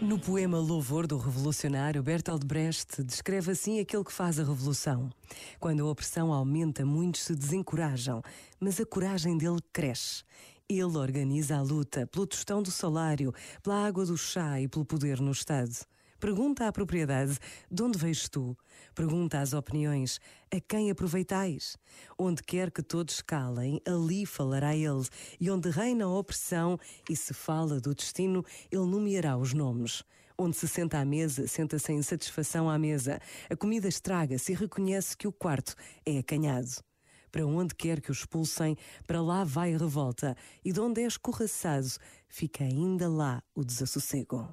No poema Louvor do Revolucionário, Bertolt Brecht descreve assim aquele que faz a revolução. Quando a opressão aumenta, muitos se desencorajam, mas a coragem dele cresce. Ele organiza a luta pelo tostão do salário, pela água do chá e pelo poder no Estado. Pergunta à propriedade: de onde vês tu? Pergunta às opiniões: a quem aproveitais? Onde quer que todos calem, ali falará ele. E onde reina a opressão e se fala do destino, ele nomeará os nomes. Onde se senta à mesa, senta-se em satisfação à mesa. A comida estraga-se e reconhece que o quarto é acanhado. Para onde quer que o expulsem, para lá vai a revolta, e de onde é escorraçado, fica ainda lá o desassossego.